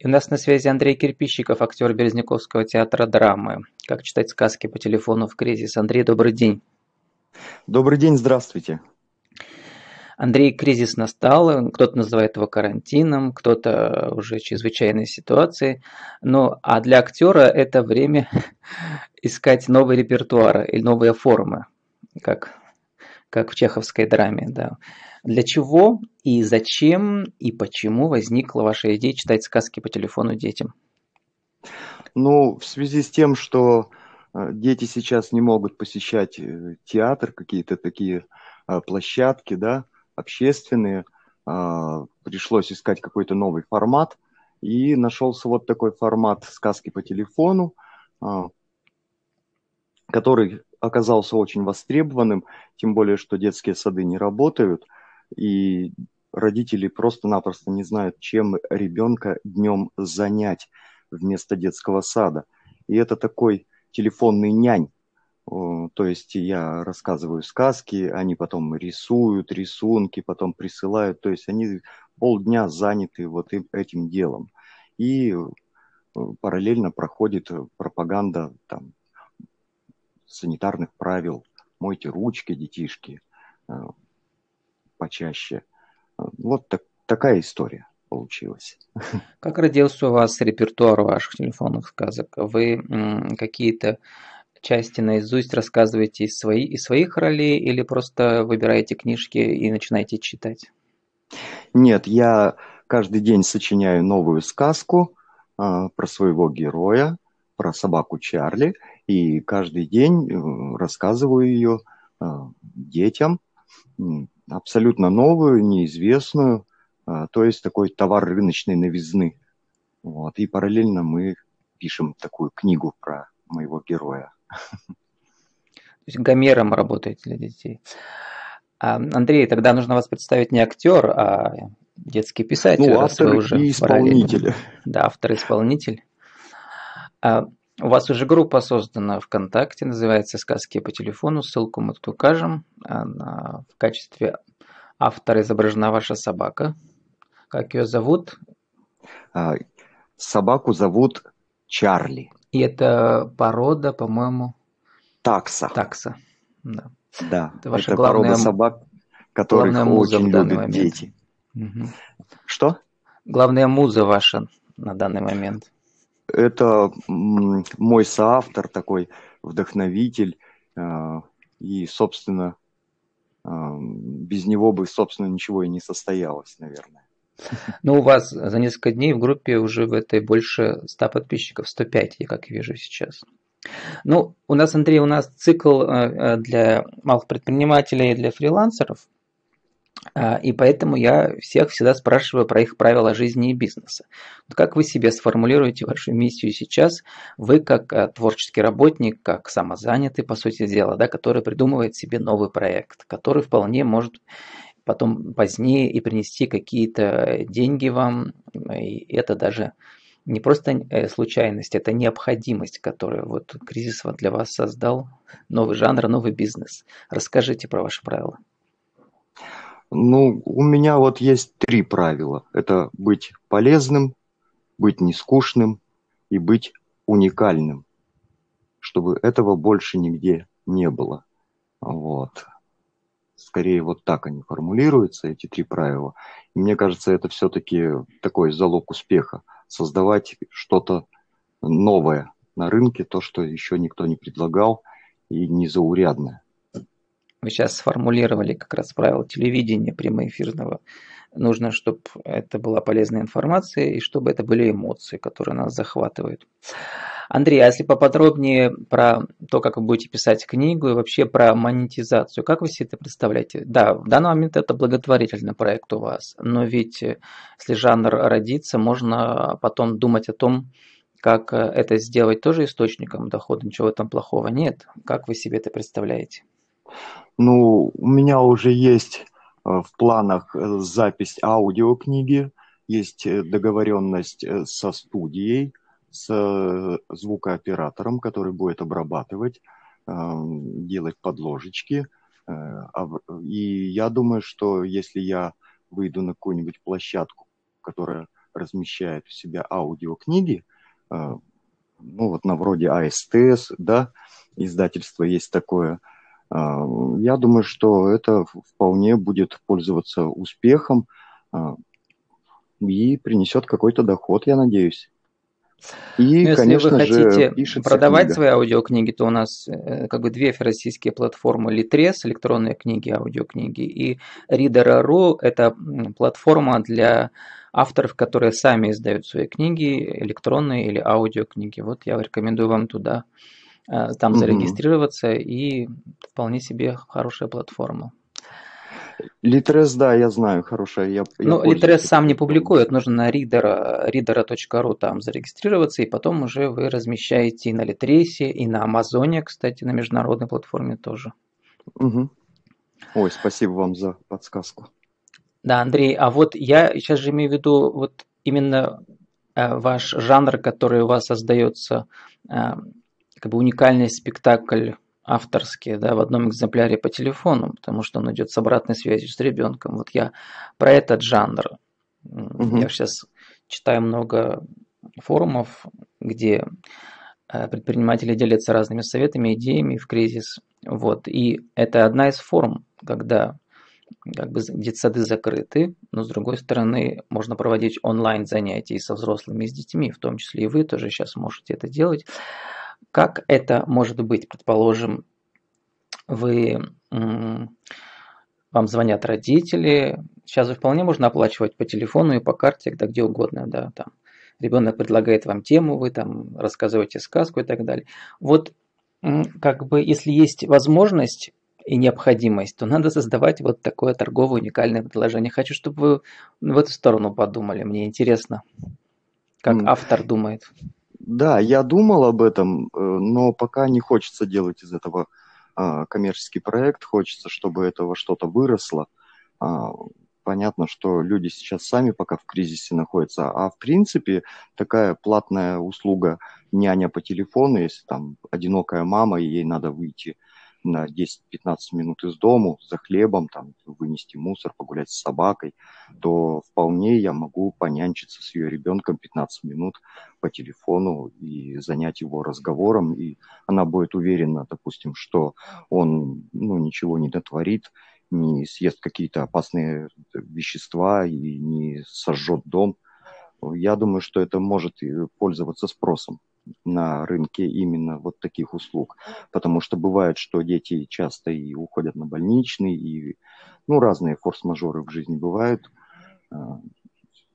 И у нас на связи Андрей Кирпищиков, актер Березняковского театра драмы. Как читать сказки по телефону в кризис. Андрей, добрый день. Добрый день, здравствуйте. Андрей, кризис настал, кто-то называет его карантином, кто-то уже чрезвычайной ситуацией. Ну, а для актера это время искать новый репертуар и новые формы, как, как в чеховской драме. Да. Для чего и зачем и почему возникла ваша идея читать сказки по телефону детям? Ну, в связи с тем, что э, дети сейчас не могут посещать э, театр, какие-то такие э, площадки, да, общественные, а, пришлось искать какой-то новый формат, и нашелся вот такой формат сказки по телефону, а, который оказался очень востребованным, тем более, что детские сады не работают, и родители просто-напросто не знают, чем ребенка днем занять вместо детского сада. И это такой телефонный нянь, то есть я рассказываю сказки, они потом рисуют рисунки, потом присылают. То есть они полдня заняты вот этим делом. И э, параллельно проходит пропаганда там, санитарных правил. Мойте ручки, детишки, э, почаще. Вот так, такая история получилась. Как родился у вас репертуар ваших телефонных сказок? Вы какие-то части наизусть рассказываете из, свои, из своих ролей или просто выбираете книжки и начинаете читать? Нет, я каждый день сочиняю новую сказку э, про своего героя, про собаку Чарли, и каждый день э, рассказываю ее э, детям, абсолютно новую, неизвестную, э, то есть такой товар рыночной новизны. Вот, и параллельно мы пишем такую книгу про моего героя. То есть гомером работаете для детей. А, Андрей, тогда нужно вас представить не актер, а детский писатель. Ну, автор и исполнитель. Да, автор-исполнитель. У вас уже группа создана ВКонтакте, называется «Сказки по телефону». Ссылку мы тут укажем. Она, в качестве автора изображена ваша собака. Как ее зовут? А, собаку зовут Чарли. И это порода, по-моему... Такса. Такса, да. Да, это, ваша это главная, порода собак, которых очень любят момент. дети. Угу. Что? Главная муза ваша на данный момент. Это мой соавтор такой, вдохновитель. А, и, собственно, а, без него бы, собственно, ничего и не состоялось, наверное. Ну, у вас за несколько дней в группе уже в этой больше 100 подписчиков, 105, я как вижу сейчас. Ну, у нас, Андрей, у нас цикл э, э, для малых предпринимателей и для фрилансеров, и поэтому я всех всегда спрашиваю про их правила жизни и бизнеса. как вы себе сформулируете вашу миссию сейчас? Вы как э, творческий работник, как самозанятый, по сути дела, да, который придумывает себе новый проект, который вполне может потом позднее и принести какие-то деньги вам. И это даже не просто э, случайность, это необходимость, которую вот кризис для вас создал. Новый жанр, новый бизнес. Расскажите про ваши правила. Ну, у меня вот есть три правила. Это быть полезным, быть нескучным и быть уникальным. Чтобы этого больше нигде не было. Вот скорее вот так они формулируются, эти три правила. И мне кажется, это все-таки такой залог успеха. Создавать что-то новое на рынке, то, что еще никто не предлагал, и незаурядное. Вы сейчас сформулировали как раз правила телевидения прямоэфирного. Нужно, чтобы это была полезная информация и чтобы это были эмоции, которые нас захватывают. Андрей, а если поподробнее про то, как вы будете писать книгу и вообще про монетизацию, как вы себе это представляете? Да, в данный момент это благотворительный проект у вас, но ведь э, если жанр родится, можно потом думать о том, как э, это сделать тоже источником дохода, ничего этом плохого нет. Как вы себе это представляете? Ну, у меня уже есть э, в планах запись аудиокниги, есть договоренность со студией, с э, звукооператором, который будет обрабатывать, делать подложечки. Э, и я думаю, что если я выйду на какую-нибудь площадку, которая размещает у себя аудиокниги, э, ну вот на вроде АСТС, да, издательство есть такое. А, я думаю, что это вполне будет пользоваться успехом а, и принесет какой-то доход, я надеюсь. И, Но ну, если конечно вы хотите же, продавать книга. свои аудиокниги, то у нас э, как бы две российские платформы Litres, электронные книги, аудиокниги, и Reader.ru – это платформа для авторов, которые сами издают свои книги, электронные или аудиокниги. Вот я рекомендую вам туда там зарегистрироваться, и вполне себе хорошая платформа. Литрес, да, я знаю, хорошая. Я, ну, Литрес сам не публикует, нужно на reader, reader.ru там зарегистрироваться, и потом уже вы размещаете и на Литресе, и на Амазоне, кстати, на международной платформе тоже. Угу. Ой, спасибо вам за подсказку. Да, Андрей, а вот я сейчас же имею в виду вот именно э, ваш жанр, который у вас создается, э, как бы уникальный спектакль авторские, да, в одном экземпляре по телефону, потому что он идет с обратной связью с ребенком. Вот я про этот жанр. Угу. Я сейчас читаю много форумов, где э, предприниматели делятся разными советами, идеями в кризис. Вот. И это одна из форм, когда как бы детсады закрыты, но с другой стороны можно проводить онлайн занятия со взрослыми и с детьми, в том числе и вы тоже сейчас можете это делать. Как это может быть, предположим, вы вам звонят родители, сейчас же вполне можно оплачивать по телефону и по карте, когда где угодно, да, там. Ребенок предлагает вам тему, вы там рассказываете сказку и так далее. Вот как бы если есть возможность и необходимость, то надо создавать вот такое торговое уникальное предложение. Хочу, чтобы вы в эту сторону подумали. Мне интересно, как автор думает. Да, я думал об этом, э, но пока не хочется делать из этого а, коммерческий проект, хочется, чтобы этого что-то выросло. А, понятно, что люди сейчас сами пока в кризисе находятся, а в принципе такая платная услуга няня по телефону, если там одинокая мама и ей надо выйти на 10-15 минут из дому за хлебом, там, вынести мусор, погулять с собакой, то вполне я могу понянчиться с ее ребенком 15 минут по телефону и занять его разговором, и она будет уверена, допустим, что он ну, ничего не дотворит, не съест какие-то опасные вещества и не сожжет дом. Я думаю, что это может пользоваться спросом на рынке именно вот таких услуг. Потому что бывает, что дети часто и уходят на больничный, и ну, разные форс-мажоры в жизни бывают, а,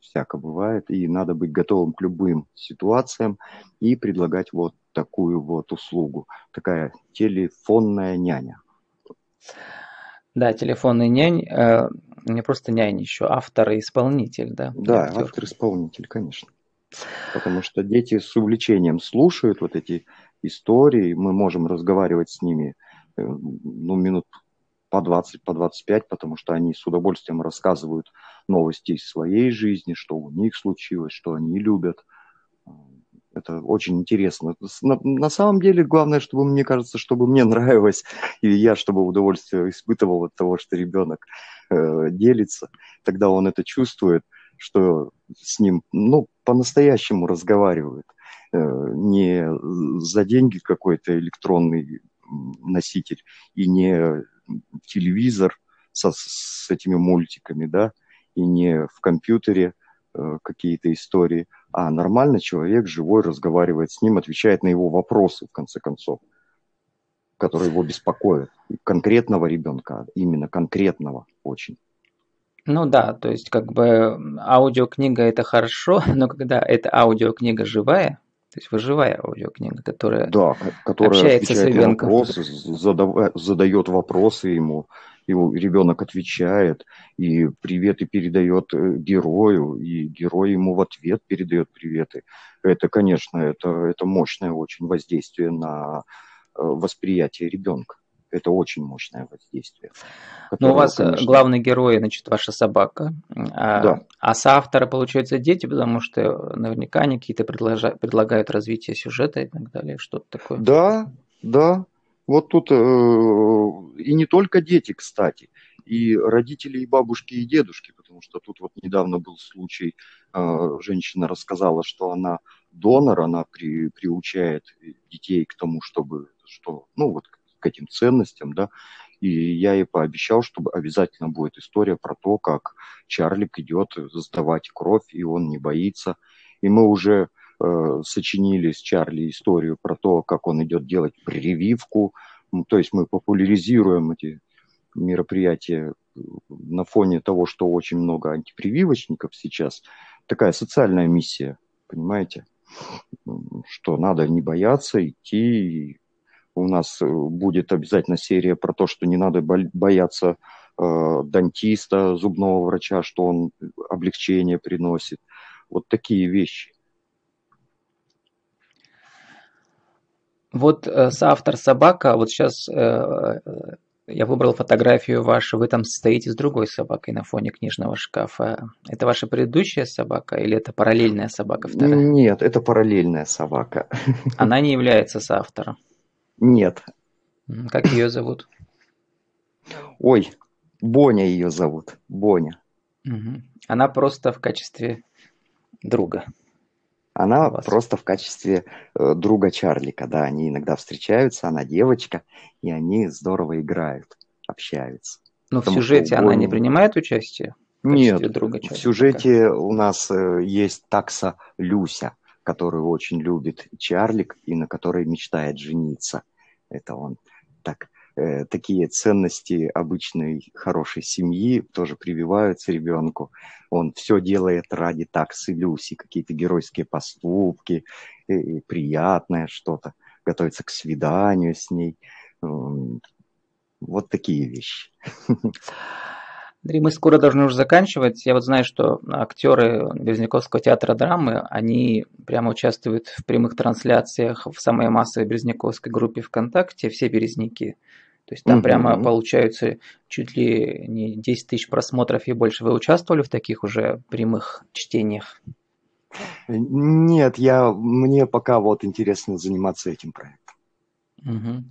всяко бывает, и надо быть готовым к любым ситуациям и предлагать вот такую вот услугу, такая телефонная няня. Да, телефонный нянь, э, не просто нянь еще, автор и исполнитель, да? Да, автор-исполнитель, конечно. Потому что дети с увлечением слушают вот эти истории, мы можем разговаривать с ними э, ну, минут по 20, по 25, потому что они с удовольствием рассказывают новости из своей жизни, что у них случилось, что они любят. Это очень интересно. На, на самом деле, главное, чтобы мне кажется, чтобы мне нравилось, и я, чтобы удовольствие испытывал от того, что ребенок э, делится, тогда он это чувствует – что с ним, ну, по-настоящему разговаривают. Э, не за деньги какой-то электронный носитель и не телевизор со, с этими мультиками, да, и не в компьютере какие-то истории, а нормально человек живой разговаривает с ним, отвечает на его вопросы, в конце концов, которые его беспокоят. Конкретного ребенка, именно конкретного очень. Ну да, то есть как бы аудиокнига это хорошо, но когда это аудиокнига живая, то есть выживая аудиокнига, которая, да, которая общается с ребенком. Вопросы, задав... задает вопросы ему, и ребенок отвечает, и приветы передает э, герою, и герой ему в ответ передает приветы. Это, конечно, это, это мощное очень воздействие на э, восприятие ребенка это очень мощное воздействие. Но ну, у вас э, конечно... главный герой, значит, ваша собака, а, да. а соавторы, получается, дети, потому что наверняка они какие-то предложа... предлагают развитие сюжета и так далее, что-то такое. Да, да. Вот тут э, и не только дети, кстати, и родители, и бабушки, и дедушки, потому что тут вот недавно был случай э, женщина рассказала, что она донор, она при, приучает детей к тому, чтобы, что, ну, вот к этим ценностям, да, и я ей пообещал, чтобы обязательно будет история про то, как Чарлик идет сдавать кровь, и он не боится. И мы уже э, сочинили с Чарли историю про то, как он идет делать прививку. То есть мы популяризируем эти мероприятия на фоне того, что очень много антипрививочников сейчас. Такая социальная миссия, понимаете? Что надо не бояться, идти у нас э, будет обязательно серия про то, что не надо бояться э, дантиста, зубного врача, что он облегчение приносит. Вот такие вещи. Вот э, соавтор собака, вот сейчас э, э, я выбрал фотографию вашу, вы там стоите с другой собакой на фоне книжного шкафа. Это ваша предыдущая собака или это параллельная собака вторая? Нет, это параллельная собака. Она не является соавтором. Нет. Как ее зовут? Ой, Боня ее зовут. Боня. Угу. Она просто в качестве друга. Она просто в качестве э, друга Чарли, когда они иногда встречаются, она девочка, и они здорово играют, общаются. Но в сюжете она не принимает участие? Нет, друга в сюжете у нас э, есть такса Люся, которую очень любит Чарлик и на которой мечтает жениться. Это он так э, такие ценности обычной хорошей семьи тоже прививаются ребенку. Он все делает ради таксы Люси, какие-то геройские поступки, и, и приятное что-то, готовится к свиданию с ней. Вот такие вещи. Андрей, мы скоро должны уже заканчивать. Я вот знаю, что актеры Березняковского театра драмы, они прямо участвуют в прямых трансляциях в самой массовой Березняковской группе ВКонтакте, все березники. То есть там угу. прямо получаются чуть ли не 10 тысяч просмотров и больше. Вы участвовали в таких уже прямых чтениях? Нет, я, мне пока вот интересно заниматься этим проектом. Угу.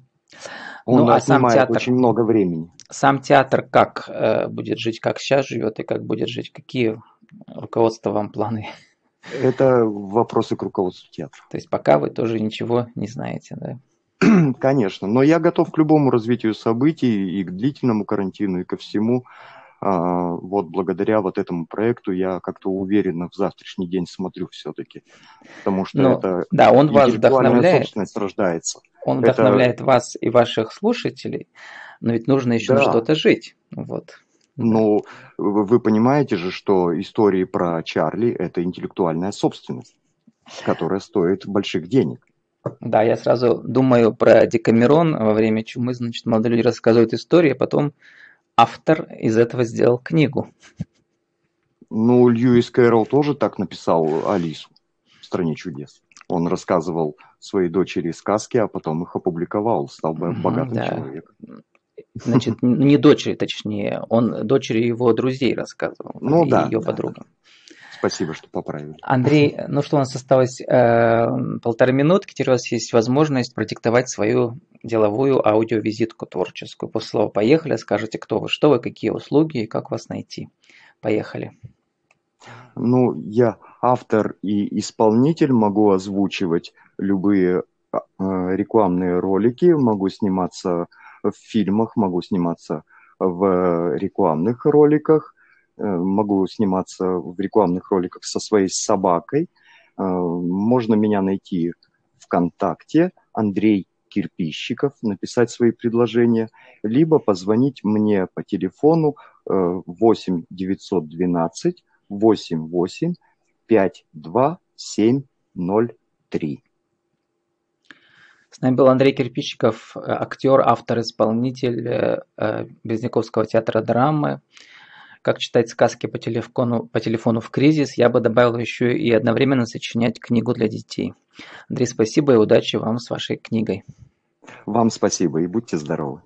Он ну, а сам театр, очень много времени. Сам театр как э, будет жить, как сейчас живет и как будет жить? Какие руководство вам планы? Это вопросы к руководству театра. То есть пока вы тоже ничего не знаете, да? Конечно, но я готов к любому развитию событий и к длительному карантину, и ко всему. А, вот благодаря вот этому проекту я как-то уверенно в завтрашний день смотрю все-таки, потому что но, это да, он вас вдохновляет. собственность рождается. Он это... вдохновляет вас и ваших слушателей, но ведь нужно еще да. что-то жить, вот. Ну, вы понимаете же, что истории про Чарли – это интеллектуальная собственность, которая стоит больших денег. Да, я сразу думаю про Декамерон во время чумы, значит, молодые люди рассказывают истории, а потом автор из этого сделал книгу. Ну, Льюис Кэрролл тоже так написал Алису в «Стране чудес». Он рассказывал своей дочери сказки, а потом их опубликовал, стал бы богатым да. человеком. Значит, не дочери, точнее, он дочери его друзей рассказывал, ну, и да, ее да, подругам. Спасибо, что поправили. Андрей, ну что, у нас осталось э, полторы минутки. Теперь у вас есть возможность продиктовать свою деловую аудиовизитку творческую. После слова «поехали» скажите, кто вы, что вы, какие услуги и как вас найти. Поехали. Ну, я автор и исполнитель, могу озвучивать любые э, рекламные ролики, могу сниматься в фильмах, могу сниматься в рекламных роликах – Э, могу сниматься в рекламных роликах со своей собакой. Э, можно меня найти ВКонтакте, Андрей Кирпищиков, написать свои предложения, либо позвонить мне по телефону 8 912 88 52 703. С нами был Андрей Кирпичиков, актер, автор, исполнитель э, Безняковского театра драмы как читать сказки по телефону, по телефону в кризис, я бы добавил еще и одновременно сочинять книгу для детей. Андрей, спасибо и удачи вам с вашей книгой. Вам спасибо и будьте здоровы.